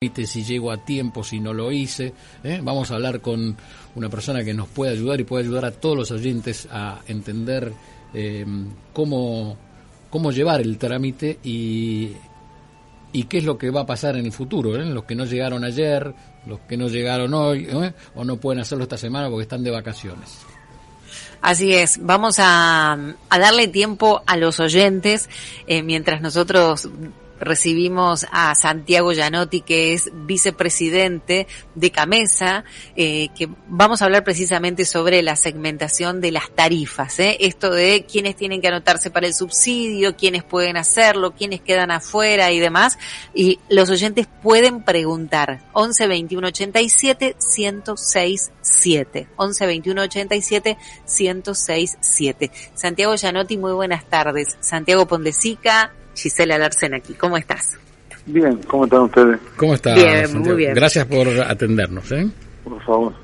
Si llego a tiempo, si no lo hice. ¿eh? Vamos a hablar con una persona que nos puede ayudar y puede ayudar a todos los oyentes a entender eh, cómo, cómo llevar el trámite y, qué es lo que va a pasar en el futuro. ¿eh? Los que no llegaron ayer, los que no llegaron hoy, ¿eh? o no pueden hacerlo esta semana porque están de vacaciones. Así es, vamos a, darle tiempo a los oyentes mientras nosotros recibimos a Santiago Gianotti, que es vicepresidente de Camesa, eh, que vamos a hablar precisamente sobre la segmentación de las tarifas, ¿eh? esto de quiénes tienen que anotarse para el subsidio, quiénes pueden hacerlo, quiénes quedan afuera y demás, y los oyentes pueden preguntar 11 21 87 106 7 11 21 87 106 7 Santiago Gianotti, muy buenas tardes. Santiago Pondesica, Gisela Larsen aquí. ¿Cómo estás? Bien, ¿cómo están ustedes? ¿Cómo está? Bien, Santiago? muy bien. Gracias por atendernos. ¿eh? Por favor.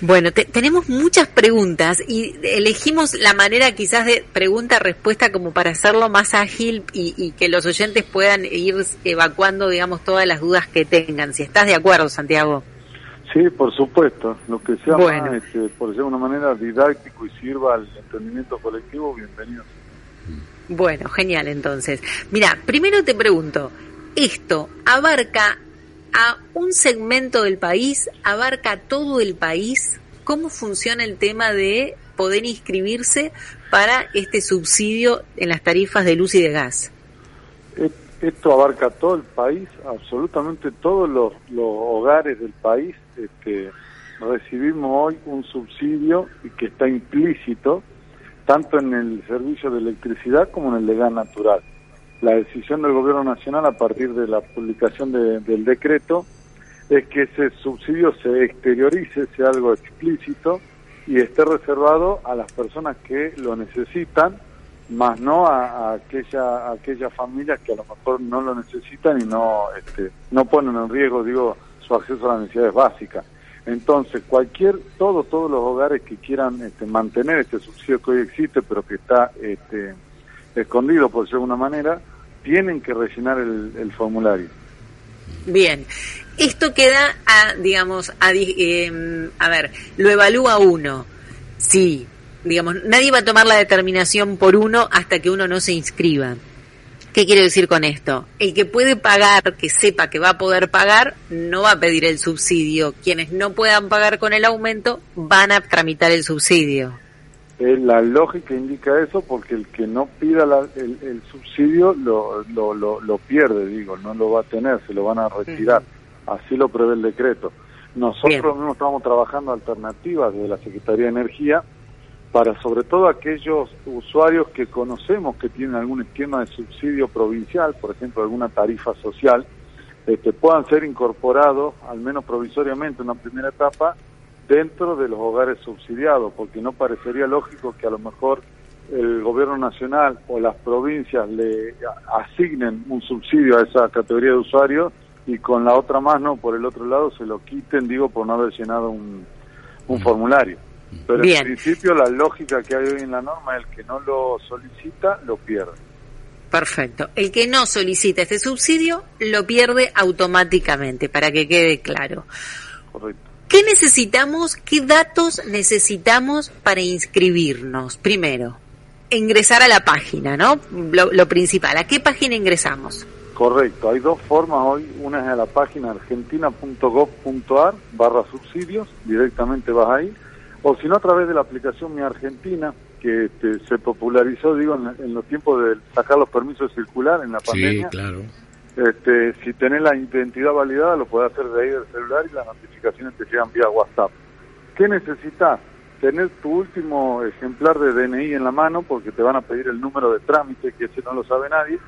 Bueno, te- tenemos muchas preguntas y elegimos la manera quizás de pregunta-respuesta como para hacerlo más ágil y, y que los oyentes puedan ir evacuando, digamos, todas las dudas que tengan. Si estás de acuerdo, Santiago. Sí, por supuesto. Lo que sea Bueno. más, este, por decirlo de una manera didáctico y sirva al entendimiento colectivo, bienvenido. Bueno, genial entonces. Mira, primero te pregunto, ¿esto abarca a un segmento del país? ¿Abarca todo el país? ¿Cómo funciona el tema de poder inscribirse para este subsidio en las tarifas de luz y de gas? Esto abarca todo el país, absolutamente todos los, los hogares del país. Este, recibimos hoy un subsidio que está implícito tanto en el servicio de electricidad como en el de gas natural. La decisión del Gobierno Nacional a partir de la publicación de- del decreto es que ese subsidio se exteriorice, sea algo explícito y esté reservado a las personas que lo necesitan, más no a, a aquella a aquellas familias que a lo mejor no lo necesitan y no este, no ponen en riesgo, digo, su acceso a las necesidades básicas. Entonces, cualquier, todos, todos los hogares que quieran este, mantener este subsidio que hoy existe, pero que está este, escondido, por decirlo de alguna manera, tienen que rellenar el, el formulario. Bien, esto queda a, digamos, a, eh, a ver, lo evalúa uno. Sí, digamos, nadie va a tomar la determinación por uno hasta que uno no se inscriba. ¿Qué quiero decir con esto? El que puede pagar, que sepa que va a poder pagar, no va a pedir el subsidio. Quienes no puedan pagar con el aumento van a tramitar el subsidio. Eh, la lógica indica eso porque el que no pida la- el, el subsidio lo, lo, lo, lo pierde, digo, no lo va a tener, se lo van a retirar. Así lo prevé el decreto. Nosotros Bien. mismos estamos trabajando alternativas desde la Secretaría de Energía para sobre todo aquellos usuarios que conocemos que tienen algún esquema de subsidio provincial, por ejemplo, alguna tarifa social, este, puedan ser incorporados, al menos provisoriamente, en una primera etapa, dentro de los hogares subsidiados, porque no parecería lógico que a lo mejor el gobierno nacional o las provincias le asignen un subsidio a esa categoría de usuarios y con la otra mano, por el otro lado, se lo quiten, digo, por no haber llenado un, un formulario. Pero Bien. en principio la lógica que hay hoy en la norma es el que no lo solicita, lo pierde. Perfecto. El que no solicita este subsidio lo pierde automáticamente, para que quede claro. Correcto. ¿Qué necesitamos? ¿Qué datos necesitamos para inscribirnos? Primero, ingresar a la página, ¿no? Lo, lo principal. ¿A qué página ingresamos? Correcto, hay dos formas hoy, una es a la página argentina.gov.ar barra subsidios, directamente vas ahí, o si no a través de la aplicación Mi Argentina, que este, se popularizó, digo, en, en los tiempos de sacar los permisos de circular en la Sí, pandemia. claro. Este, si tenés la identidad validada, lo podés hacer de ahí del celular y las notificaciones te llegan vía WhatsApp. ¿Qué necesitas? Tener tu último ejemplar de DNI en la mano porque te van a pedir el número de trámite, que ese no lo sabe nadie.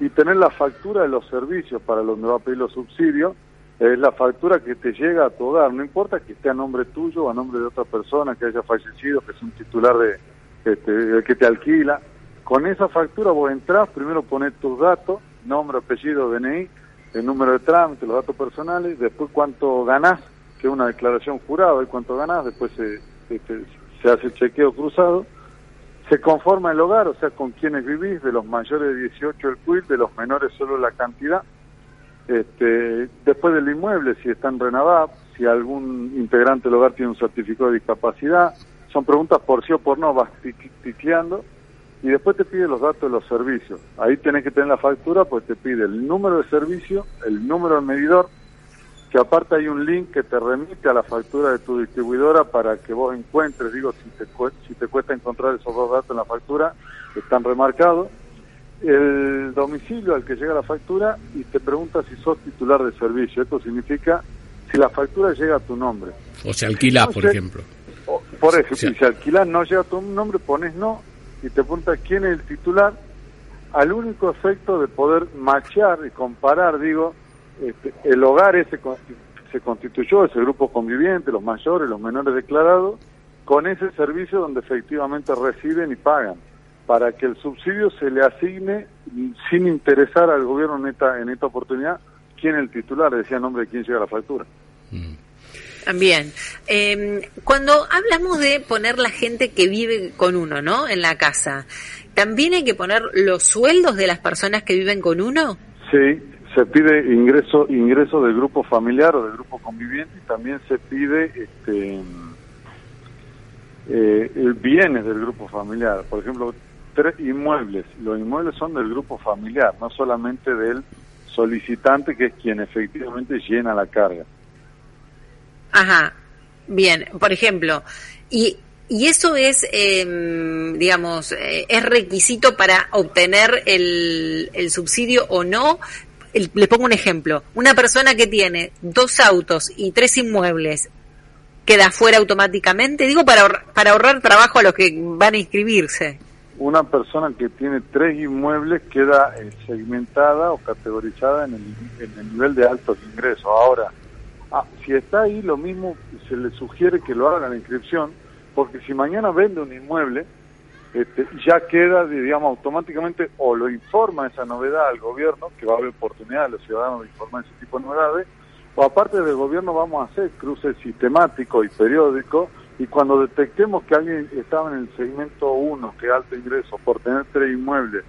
y tener la factura de los servicios para donde va a pedir los subsidios, es la factura que te llega a tu hogar, no importa que esté a nombre tuyo o a nombre de otra persona que haya fallecido, que es un titular de este, que te alquila. Con esa factura vos entrás, primero pones tus datos, nombre, apellido, DNI, el número de trámite, los datos personales, después cuánto ganás, que es una declaración jurada, y cuánto ganás, después se, este, se hace el chequeo cruzado, se conforma el hogar, o sea, con quienes vivís, de los mayores de 18 el quit, de los menores solo la cantidad, este, después del inmueble, si está en Renavap, si algún integrante del hogar tiene un certificado de discapacidad, son preguntas por sí o por no, vas ticleando y después te pide los datos de los servicios. Ahí tenés que tener la factura, pues te pide el número de servicio, el número del medidor, que aparte hay un link que te remite a la factura de tu distribuidora para que vos encuentres, digo, si te, si te cuesta encontrar esos dos datos en la factura, están remarcados el domicilio al que llega la factura y te pregunta si sos titular de servicio. Esto significa si la factura llega a tu nombre. O se alquila, por ejemplo. por ejemplo, si se alquila no llega a tu nombre, pones no y te pregunta quién es el titular, al único efecto de poder machear y comparar, digo, este, el hogar ese se constituyó, ese grupo conviviente, los mayores, los menores declarados, con ese servicio donde efectivamente reciben y pagan para que el subsidio se le asigne sin interesar al gobierno en esta, en esta oportunidad quién es el titular, decía nombre de quién llega la factura. También. Eh, cuando hablamos de poner la gente que vive con uno, ¿no? En la casa, ¿también hay que poner los sueldos de las personas que viven con uno? Sí, se pide ingreso ingreso del grupo familiar o del grupo conviviente y también se pide este eh, bienes del grupo familiar. Por ejemplo, tres inmuebles. Los inmuebles son del grupo familiar, no solamente del solicitante, que es quien efectivamente llena la carga. Ajá, bien, por ejemplo, y, y eso es, em, digamos, eh, es requisito para obtener el, el subsidio o no. le pongo un ejemplo, una persona que tiene dos autos y tres inmuebles, queda fuera automáticamente, digo para, para ahorrar trabajo a los que van a inscribirse una persona que tiene tres inmuebles queda eh, segmentada o categorizada en el, nivel de altos ingresos. Ahora, ah, si está ahí, lo mismo se le sugiere que lo haga la inscripción, porque si mañana vende un inmueble, este, ya queda, digamos, automáticamente o lo informa esa novedad al gobierno, que va a haber oportunidad a los ciudadanos de informar ese tipo de novedades, o aparte del gobierno vamos a hacer cruces sistemáticos y periódicos y cuando detectemos que alguien estaba en el segmento 1, que es alto ingreso, por tener tres inmuebles,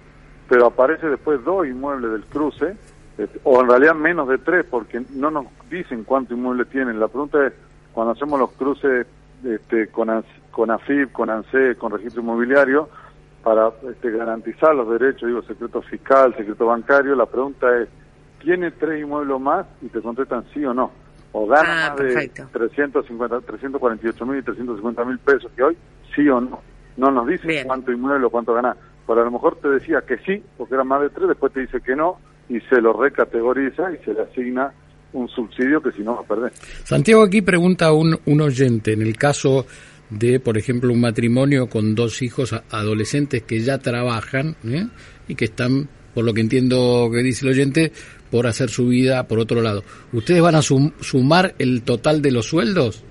pero aparece después dos inmuebles del cruce, este, o en realidad menos de tres, porque no nos dicen cuántos inmuebles tienen. La pregunta es, cuando hacemos los cruces este, con, con AFIP, con ANSE, con registro inmobiliario, para este, garantizar los derechos, digo, secreto fiscal, secreto bancario, la pregunta es, ¿tiene tres inmuebles más? Y te contestan sí o no o gana ah, más de 350, 348 mil y 350 mil pesos que hoy, sí o no. No nos dice cuánto inmueble o cuánto gana. Pero a lo mejor te decía que sí, porque era más de tres, después te dice que no, y se lo recategoriza y se le asigna un subsidio que si no va a perder. Santiago, aquí pregunta un, un oyente, en el caso de, por ejemplo, un matrimonio con dos hijos adolescentes que ya trabajan ¿eh? y que están, por lo que entiendo que dice el oyente, por hacer su vida por otro lado. ¿Ustedes van a sumar el total de los sueldos?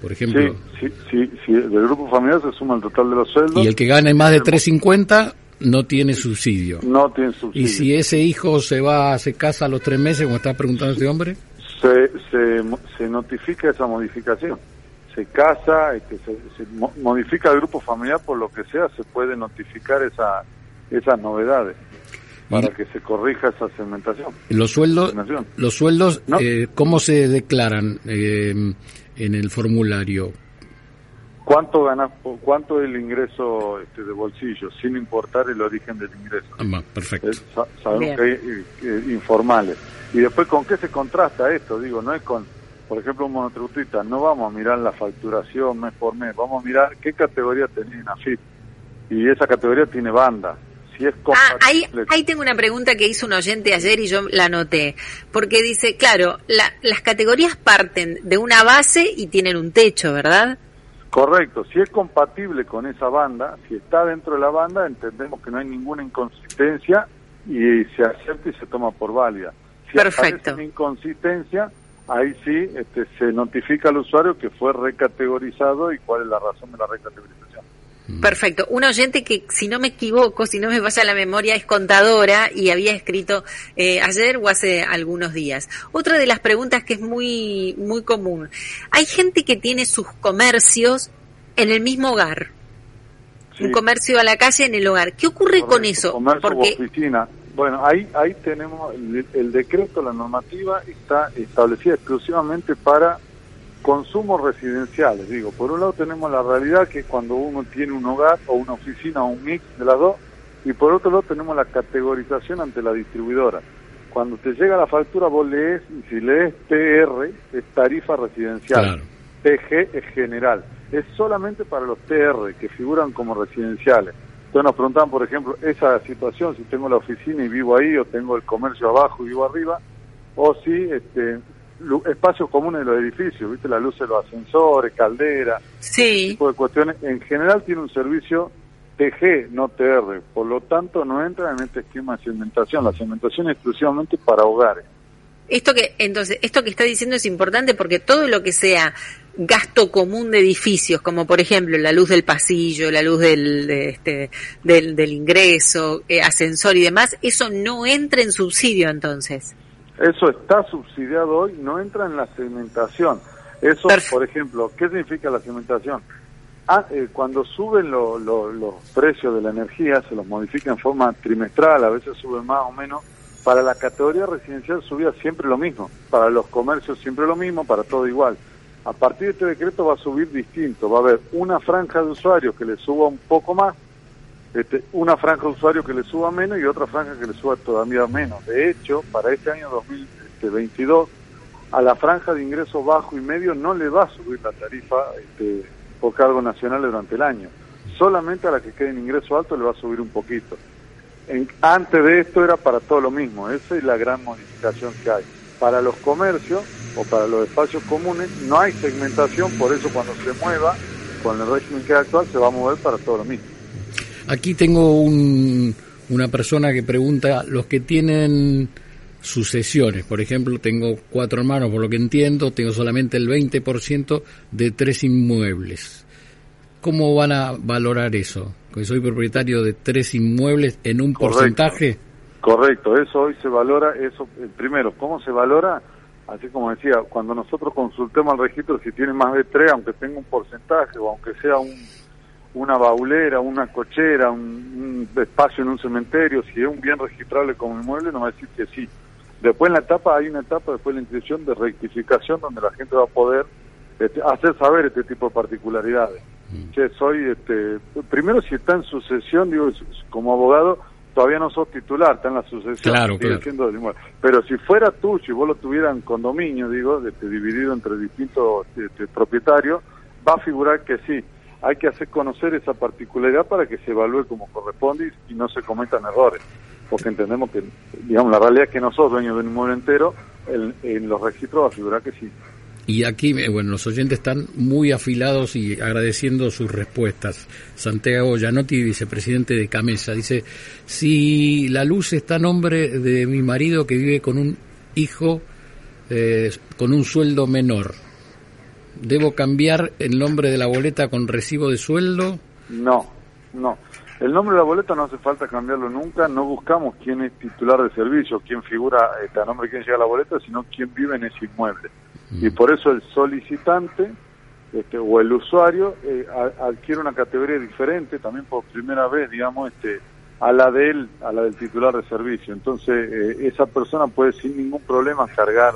Por ejemplo. Sí, sí, sí, del grupo familiar se suma el total de los sueldos. Y el que gane más de 350 no tiene subsidio. No tiene subsidio. ¿Y si ese hijo se va, se casa a los tres meses, como está preguntando este hombre? Se, se, se notifica esa modificación. Se casa, este, se, se modifica el grupo familiar, por lo que sea, se puede notificar esa, esas novedades para que se corrija esa segmentación. Los sueldos, los sueldos, eh, ¿cómo se declaran eh, en el formulario? ¿Cuánto ganas, cuánto es el ingreso este, de bolsillo, sin importar el origen del ingreso? Ah, perfecto. sabemos que hay eh, informales. Y después, ¿con qué se contrasta esto? Digo, no es con, por ejemplo, un monotributista, no vamos a mirar la facturación mes por mes, vamos a mirar qué categoría tenía en AFIP. Y esa categoría tiene ah, ahí, tengo una pregunta que hizo un oyente ayer y yo la anoté, porque dice, claro, las categorías parten de una base y tienen un techo, ¿verdad? Correcto, si es compatible con esa banda, si está dentro de la banda, entendemos que no hay ninguna inconsistencia y se acepta y se toma por válida. Si Perfecto. aparece una inconsistencia, ahí sí este, se notifica al usuario que fue recategorizado y cuál es la razón de la recategorización. Perfecto. Un oyente que, si no me equivoco, si no me vaya la memoria, es contadora y había escrito eh, ayer o hace algunos días. Otra de las preguntas que es muy, muy común. Hay gente que tiene sus comercios en el mismo hogar. Sí. Un comercio a la calle en el hogar. ¿Qué ocurre con eso? Comercio Porque oficina. Bueno, ahí, ahí tenemos el, el decreto, la normativa está establecida exclusivamente para consumos residenciales. Digo, por un lado tenemos la realidad que es cuando uno tiene un hogar o una oficina o un mix de las dos, y por otro lado tenemos la categorización ante la distribuidora. Cuando te llega la factura vos lees, y si lees TR es tarifa residencial, Claro. TG es general. Es solamente para los TR que figuran como residenciales. Entonces nos preguntaban, por ejemplo, esa situación, si tengo la oficina y vivo ahí, o tengo el comercio abajo y vivo arriba, o si este, espacios comunes de los edificios, ¿viste? La luz de los ascensores, caldera, sí, tipo de cuestiones. En general tiene un servicio TG, no TR. Por lo tanto, no entra en este esquema de segmentación. La segmentación es exclusivamente para hogares. Esto que, entonces, esto que está diciendo es importante porque todo lo que sea gasto común de edificios, como por ejemplo la luz del pasillo, la luz del, de este, del, del ingreso, eh, ascensor y demás, eso no entra en subsidio entonces. Eso está subsidiado hoy, no entra en la segmentación. Eso, por ejemplo, ¿qué significa la segmentación? Ah, eh, cuando suben lo- lo- los precios de la energía, se los modifica en forma trimestral, a veces suben más o menos. Para la categoría residencial subía siempre lo mismo, para los comercios siempre lo mismo, para todo igual. A partir de este decreto va a subir distinto, va a haber una franja de usuarios que le suba un poco más, este, una franja de usuarios que le suba menos y otra franja que le suba todavía menos. De hecho, para este año 2022, a la franja de ingresos bajo y medio no le va a subir la tarifa este, por cargos nacionales durante el año. Solamente a la que quede en ingreso alto le va a subir un poquito. En- antes de esto era para todo lo mismo, esa es la gran modificación que hay. Para los comercios o para los espacios comunes no hay segmentación, por eso cuando se mueva con el régimen que actual se va a mover para todo lo mismo. Aquí tengo un- una persona que pregunta, los que tienen sucesiones, por ejemplo, tengo cuatro hermanos, por lo que entiendo, tengo solamente el 20% de tres inmuebles. ¿Cómo van a valorar eso? Que soy propietario de tres inmuebles en un Correcto. porcentaje. Correcto, eso hoy se valora, eso eh, primero, ¿cómo se valora? Así como decía, cuando nosotros consultemos al registro si tiene más de tres, aunque tenga un porcentaje o aunque sea un, una baulera, una cochera, un, un espacio en un cementerio, si es un bien registrable como inmueble, nos va a decir que sí. Después en la etapa, hay una etapa después de la inscripción de rectificación donde la gente va a poder este, hacer saber este tipo de particularidades. Che, soy, este, primero si está en sucesión, digo, como abogado, todavía no sos titular, está en la sucesión, Claro, sigue claro. siendo del inmueble. Pero si fuera tuyo y vos lo tuvieras en condominio, digo, este, dividido entre distintos este, propietarios, va a figurar que sí. Hay que hacer conocer esa particularidad para que se evalúe como corresponde y, no se cometan errores. Porque entendemos que, digamos, la realidad es que nosotros, dueños de un inmueble entero, en, en los registros va a figurar que sí. Y aquí, eh, bueno, los oyentes están muy afilados y agradeciendo sus respuestas. Santiago Gianotti, vicepresidente de Camesa, dice, si la luz está a nombre de mi marido que vive con un hijo eh, con un sueldo menor, ¿debo cambiar el nombre de la boleta con recibo de sueldo? No, no. El nombre de la boleta no hace falta cambiarlo nunca. No buscamos quién es titular de servicio, quién figura este, a nombre de quién llega la boleta, sino quién vive en ese inmueble. Y por eso el solicitante este, o el usuario eh, a- adquiere una categoría diferente, también por primera vez, digamos, este, a la de él, a la del titular de servicio. Entonces, eh, esa persona puede sin ningún problema cargar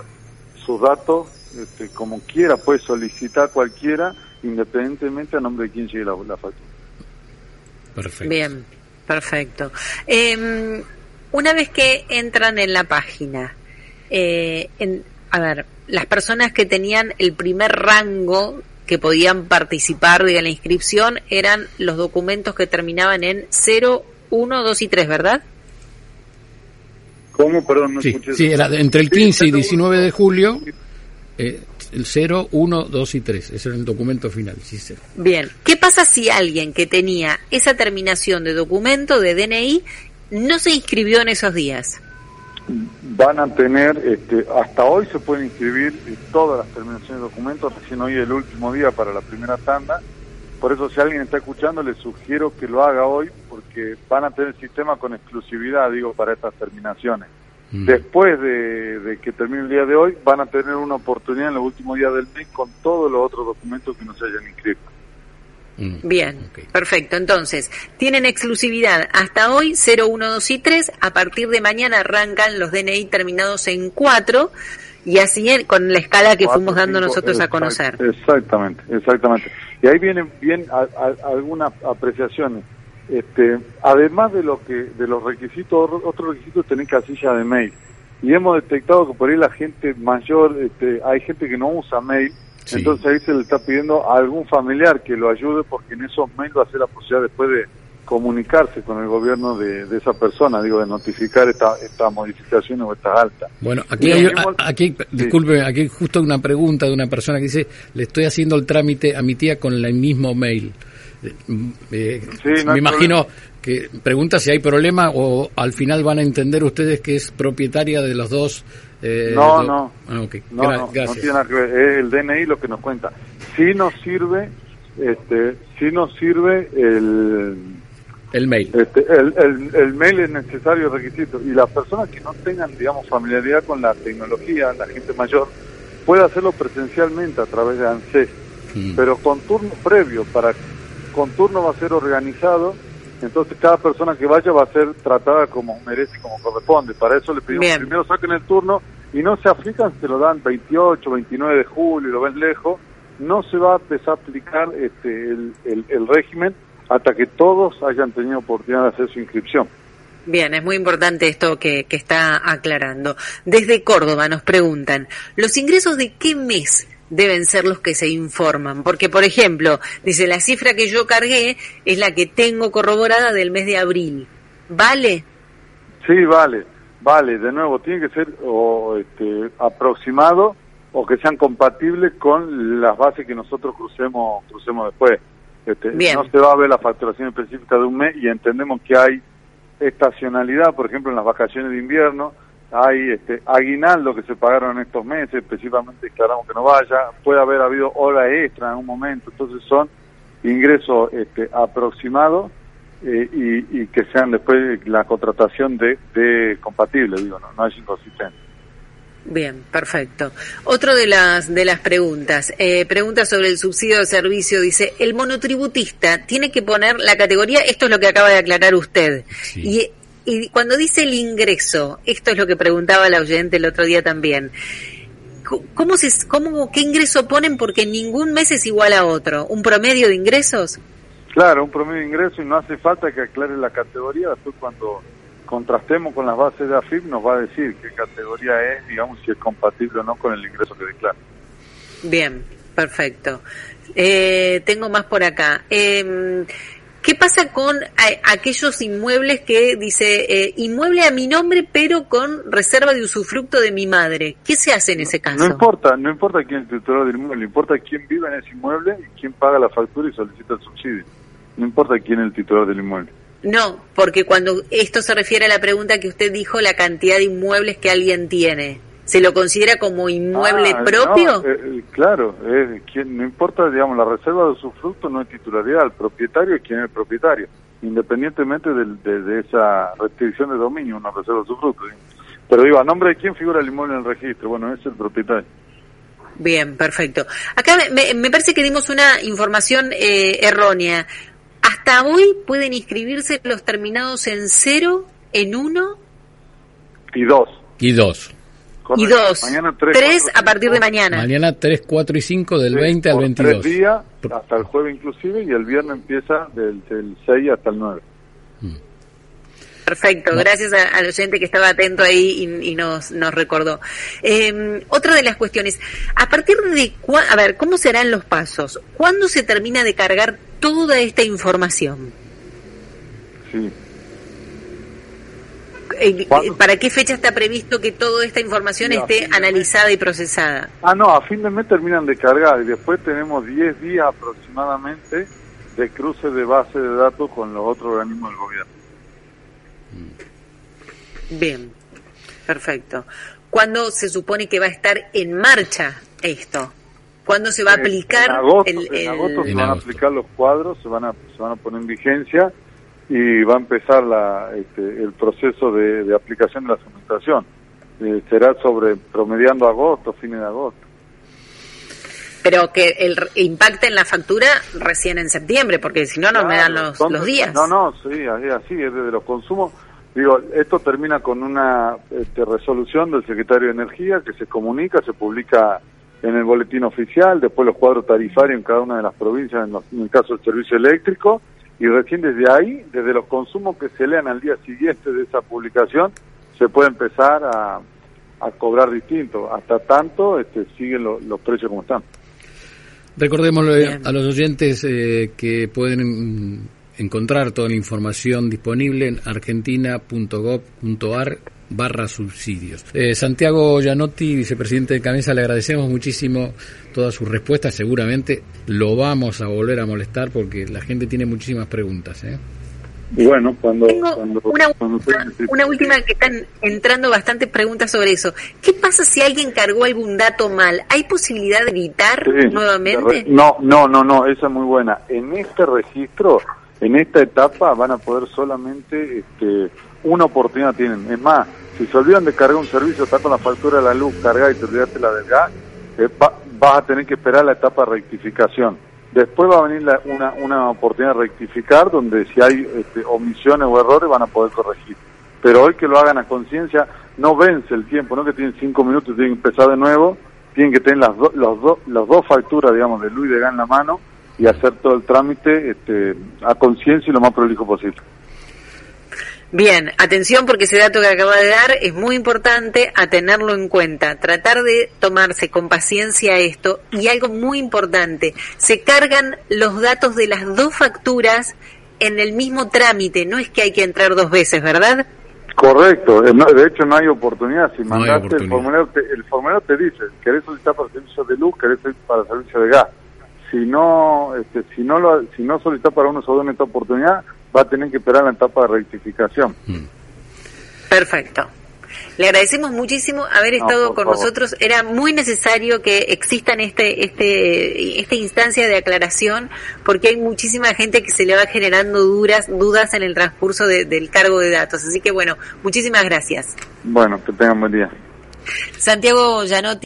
sus datos este, como quiera, puede solicitar cualquiera, independientemente a nombre de quién llegue la, la factura. Perfecto. Bien, perfecto. Eh, una vez que entran en la página, eh, en, a ver, las personas que tenían el primer rango que podían participar de la inscripción eran los documentos que terminaban en 0, 1, 2 y 3, ¿verdad? ¿Cómo? Perdón, no Sí, escuché sí, eso. era entre el Sí, 15 y pero- 19 de julio, eh, el 0, 1, 2 y 3. Ese era el documento final. Sí, sí. Bien, ¿qué pasa si alguien que tenía esa terminación de documento de DNI no se inscribió en esos días. Van a tener, este, hasta hoy se pueden inscribir eh, todas las terminaciones de documentos, recién hoy el último día para la primera tanda. Por eso si alguien está escuchando, les sugiero que lo haga hoy, porque van a tener el sistema con exclusividad, digo, para estas terminaciones. Mm. Después de, de que termine el día de hoy, van a tener una oportunidad en los últimos días del mes con todos los otros documentos que no se hayan inscrito. Mm. Bien, perfecto. Entonces, tienen exclusividad hasta hoy 0, 1, 2 y 3. A partir de mañana arrancan los DNI terminados en 4 y así con la escala que fuimos dando nosotros a conocer. Exactamente, exactamente. Y ahí vienen bien a- a- algunas apreciaciones. Este, además de lo que de los requisitos, otros requisitos tener casilla de mail. Y hemos detectado que por ahí la gente mayor, este, hay gente que no usa mail, Sí. entonces ahí se le está pidiendo a algún familiar que lo ayude porque en esos mails va a ser la posibilidad después de comunicarse con el gobierno de, de esa persona, digo, de notificar esta, estas modificaciones o estas altas. Bueno, aquí hay, aquí, disculpe, aquí hay justo una pregunta de una persona que dice, le estoy haciendo el trámite a mi tía con el mismo mail. Eh, eh, Sí, no me imagino que pregunta si hay problema o al final van a entender ustedes que es propietaria de los dos. eh, No. Ah. No, Gra- no, no gracias. tiene nada que ver, es el DNI lo que nos cuenta. Sí nos sirve, este, sí nos sirve el, El mail. este, el, el, el mail es necesario requisito y las personas que no tengan, digamos, familiaridad con la tecnología, la gente mayor, puede hacerlo presencialmente a través de ANSES, Mm. pero con turno previo, para con turno va a ser organizado, entonces cada persona que vaya va a ser tratada como merece, como corresponde. Para eso le pedimos Bien. primero saquen el turno y no se aplican, se lo dan 28, 29 de julio, y lo ven lejos, no se va a empezar a aplicar este, el, el, el régimen hasta que todos hayan tenido oportunidad de hacer su inscripción. Bien, es muy importante esto que, que está aclarando. Desde Córdoba nos preguntan, ¿los ingresos de qué mes deben ser los que se informan? Porque, por ejemplo, dice, la cifra que yo cargué es la que tengo corroborada del mes de abril. ¿Vale? Sí, vale, vale, de nuevo, tiene que ser o este, aproximado o que sean compatibles con las bases que nosotros crucemos crucemos después. Este, Bien. No se va a ver la facturación específica de un mes y entendemos que hay estacionalidad, por ejemplo, en las vacaciones de invierno, hay este, aguinaldo que se pagaron en estos meses, específicamente declaramos que no vaya, puede haber habido hora extra en un momento, entonces son ingresos este, aproximados eh, y, y que sean después la contratación de, de compatible, digo, no, no es inconsistente. Bien, perfecto. Otro de las de las preguntas, eh, pregunta sobre el subsidio de servicio, dice, el monotributista tiene que poner la categoría, esto es lo que acaba de aclarar usted, Sí. y, y cuando dice el ingreso, esto es lo que preguntaba la oyente el otro día también, ¿cómo se, cómo, qué ingreso ponen? Porque ningún mes es igual a otro, un promedio de ingresos. Claro, un promedio de ingreso y no hace falta que aclare la categoría, después cuando contrastemos con las bases de AFIP nos va a decir qué categoría es, digamos, si es compatible o no con el ingreso que declara. Bien, perfecto. Eh, tengo más por acá. Eh, ¿Qué pasa con aquellos inmuebles que dice eh, inmueble a mi nombre pero con reserva de usufructo de mi madre? ¿Qué se hace en ese caso? No importa, no importa quién es el titular del inmueble, importa quién vive en ese inmueble y quién paga la factura y solicita el subsidio. No importa quién es el titular del inmueble. No, porque cuando esto se refiere a la pregunta que usted dijo, la cantidad de inmuebles que alguien tiene, ¿se lo considera como inmueble Ah, propio? no, eh, eh, claro, es quien, no importa, digamos, la reserva de usufructo no es titularidad, el propietario es quien es el propietario, independientemente de, de esa restricción de dominio, una reserva de usufructo. Pero digo, ¿a nombre de quién figura el inmueble en el registro? Bueno, es el propietario. Bien, perfecto. Acá me- me, me parece que dimos una información eh, errónea. Hasta hoy pueden inscribirse los terminados en cero, en uno Y dos. Y dos. Y correcto. dos. Mañana tres, Tres cuatro, a partir de cinco, mañana. Mañana 3, 4 y 5 del sí, 20 al por 22. Tres días, hasta el jueves inclusive, y el viernes empieza del, del 6 hasta el 9. Perfecto, gracias a- al oyente que estaba atento ahí y, y nos, nos recordó. Eh, otra de las cuestiones, a partir de, cua- a ver, ¿cómo serán los pasos? ¿Cuándo se termina de cargar toda esta información? Sí. Eh, ¿Cuándo? ¿Para qué fecha está previsto que toda esta información esté mes. analizada y procesada? Ah, no, a fin de mes terminan de cargar y después tenemos 10 días aproximadamente de cruce de base de datos con los otros organismos del gobierno. Bien, perfecto. ¿Cuándo se supone que va a estar en marcha esto? ¿Cuándo se va a Eh, aplicar En agosto, el, en agosto se En van a aplicar los cuadros, se van a, se van a poner en vigencia y va a empezar la, este, el proceso de, de aplicación de la administración. Eh, será sobre promediando agosto, fines de agosto. pero que el impacte en la factura recién en septiembre, porque si no, no me dan los, los días. No, no, sí, así, es desde los consumos. Digo, esto termina con una este, resolución del secretario de Energía que se comunica, se publica en el boletín oficial, después los cuadros tarifarios en cada una de las provincias, en, los- en el caso del servicio eléctrico, y recién desde ahí, desde los consumos que se lean al día siguiente de esa publicación, se puede empezar a, a cobrar distinto. Hasta tanto este, siguen lo- los precios como están. Recordémosle Bien. a los oyentes eh, que pueden encontrar toda la información disponible en argentina.gov.ar barra subsidios. Eh, Santiago Gianotti, vicepresidente de Camisa, le agradecemos muchísimo todas sus respuestas. Seguramente lo vamos a volver a molestar porque la gente tiene muchísimas preguntas. ¿eh? Y bueno, cuando... Tengo cuando, una, cuando ustedes- una última que están entrando bastantes preguntas sobre eso. ¿Qué pasa si alguien cargó algún dato mal? ¿Hay posibilidad de editar Sí, nuevamente? No, no, no, no, esa es muy buena. En este registro, en esta etapa, van a poder solamente este, una oportunidad tienen. Es más, si se olvidan de cargar un servicio, está con la factura de la luz cargada y te olvidaste la del gas, eh, va- vas a tener que esperar la etapa de rectificación. Después va a venir la- una, una oportunidad de rectificar, donde si hay este, omisiones o errores van a poder corregir. Pero hoy que lo hagan a conciencia, no vence el tiempo, no que tienen cinco minutos y tienen que empezar de nuevo, tienen que tener las, do- los do- las dos facturas, digamos, de luz y de gas en la mano y hacer todo el trámite este, a conciencia y lo más prolijo posible. Bien, atención porque ese dato que acaba de dar es muy importante a tenerlo en cuenta. Tratar de tomarse con paciencia esto y algo muy importante, se cargan los datos de las dos facturas en el mismo trámite, no es que hay que entrar dos veces, ¿verdad? Correcto, eh, de hecho no hay oportunidad. Si No mandaste el formulario, te, el formulario te dice, querés solicitar para servicio de luz, querés solicitar para servicio de gas. Si no, este, si no lo, si no solicitas para uno solo en esta oportunidad, va a tener que esperar la etapa de rectificación. Perfecto. Le agradecemos muchísimo haber estado con favor. nosotros. Era muy necesario que existan este, este, esta instancia de aclaración, porque hay muchísima gente que se le va generando dudas, dudas en el transcurso de- del cargo de datos. Así que bueno, muchísimas gracias. Bueno, que tengan buen día. Santiago Gianotti.